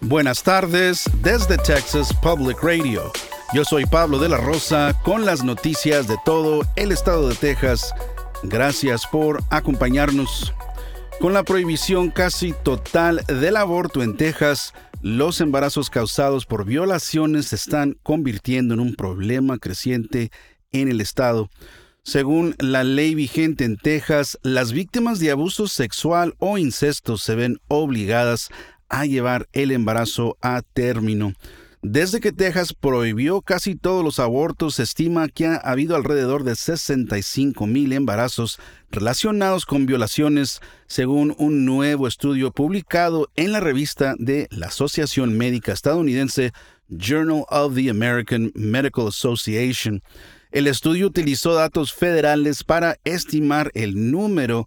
Buenas tardes desde Texas Public Radio. Yo soy Pablo de la Rosa con las noticias de todo el estado de Texas. Gracias por acompañarnos. Con la prohibición casi total del aborto en Texas, los embarazos causados por violaciones se están convirtiendo en un problema creciente en el estado. Según la ley vigente en Texas, las víctimas de abuso sexual o incesto se ven obligadas a llevar el embarazo a término. Desde que Texas prohibió casi todos los abortos, se estima que ha habido alrededor de 65 mil embarazos relacionados con violaciones, según un nuevo estudio publicado en la revista de la Asociación Médica Estadounidense Journal of the American Medical Association. El estudio utilizó datos federales para estimar el número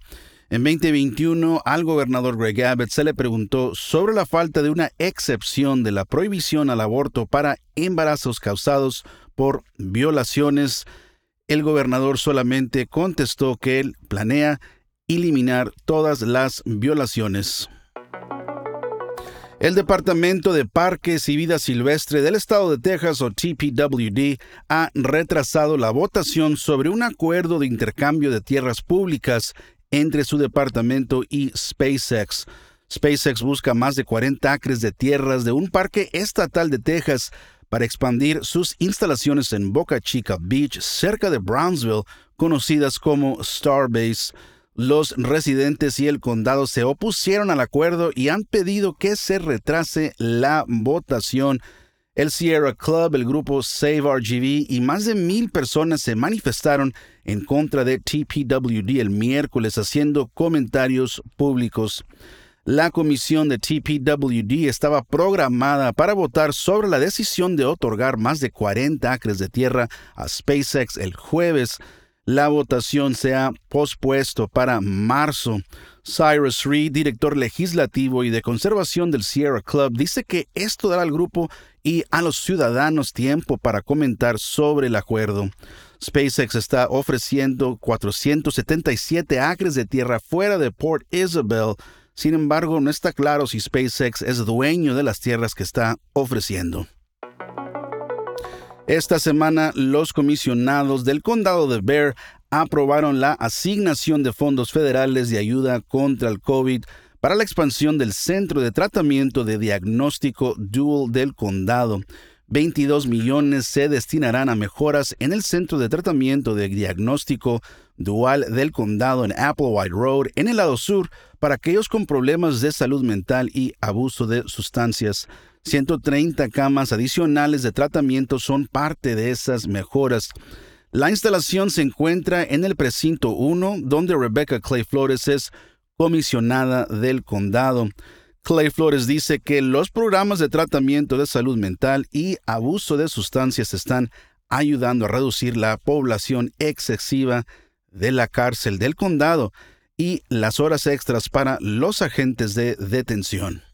en 2021, al gobernador Greg Abbott se le preguntó sobre la falta de una excepción de la prohibición al aborto para embarazos causados por violaciones. El gobernador solamente contestó que él planea eliminar todas las violaciones. El Departamento de Parques y Vida Silvestre del Estado de Texas, o TPWD, ha retrasado la votación sobre un acuerdo de intercambio de tierras públicas entre su departamento y SpaceX. SpaceX busca más de 40 acres de tierras de un parque estatal de Texas para expandir sus instalaciones en Boca Chica Beach, cerca de Brownsville, conocidas como Starbase. Los residentes y el condado se opusieron al acuerdo y han pedido que se retrase la votación el Sierra Club, el grupo Save RGV y más de mil personas se manifestaron en contra de TPWD el miércoles haciendo comentarios públicos. La comisión de TPWD estaba programada para votar sobre la decisión de otorgar más de 40 acres de tierra a SpaceX el jueves. La votación se ha pospuesto para marzo. Cyrus Reed, director legislativo y de conservación del Sierra Club, dice que esto dará al grupo y a los ciudadanos tiempo para comentar sobre el acuerdo. SpaceX está ofreciendo 477 acres de tierra fuera de Port Isabel. Sin embargo, no está claro si SpaceX es dueño de las tierras que está ofreciendo. Esta semana, los comisionados del condado de Bear aprobaron la asignación de fondos federales de ayuda contra el COVID para la expansión del Centro de Tratamiento de Diagnóstico Dual del Condado. 22 millones se destinarán a mejoras en el Centro de Tratamiento de Diagnóstico Dual del Condado en Applewhite Road, en el lado sur, para aquellos con problemas de salud mental y abuso de sustancias. 130 camas adicionales de tratamiento son parte de esas mejoras. La instalación se encuentra en el precinto 1, donde Rebecca Clay Flores es comisionada del condado. Clay Flores dice que los programas de tratamiento de salud mental y abuso de sustancias están ayudando a reducir la población excesiva de la cárcel del condado y las horas extras para los agentes de detención.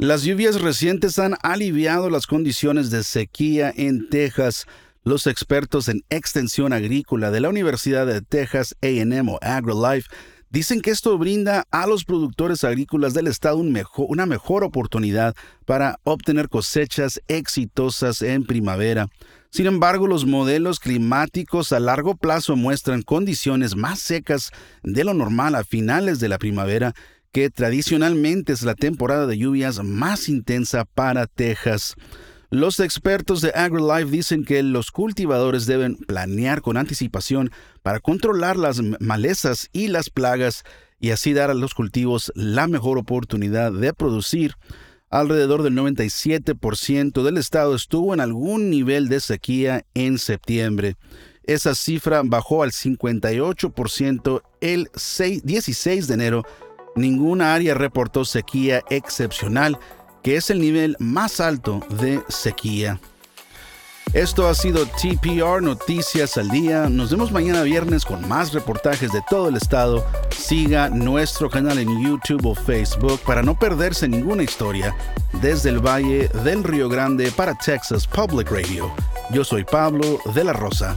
Las lluvias recientes han aliviado las condiciones de sequía en Texas, los expertos en extensión agrícola de la Universidad de Texas AM o AgriLife dicen que esto brinda a los productores agrícolas del estado una mejor oportunidad para obtener cosechas exitosas en primavera. Sin embargo, los modelos climáticos a largo plazo muestran condiciones más secas de lo normal a finales de la primavera, que tradicionalmente es la temporada de lluvias más intensa para Texas. Los expertos de AgriLife dicen que los cultivadores deben planear con anticipación para controlar las malezas y las plagas y así dar a los cultivos la mejor oportunidad de producir. Alrededor del 97% del estado estuvo en algún nivel de sequía en septiembre. Esa cifra bajó al 58% el 16 de enero. Ninguna área reportó sequía excepcional que es el nivel más alto de sequía. Esto ha sido TPR Noticias al Día. Nos vemos mañana viernes con más reportajes de todo el estado. Siga nuestro canal en YouTube o Facebook para no perderse ninguna historia desde el Valle del Río Grande para Texas Public Radio. Yo soy Pablo de la Rosa.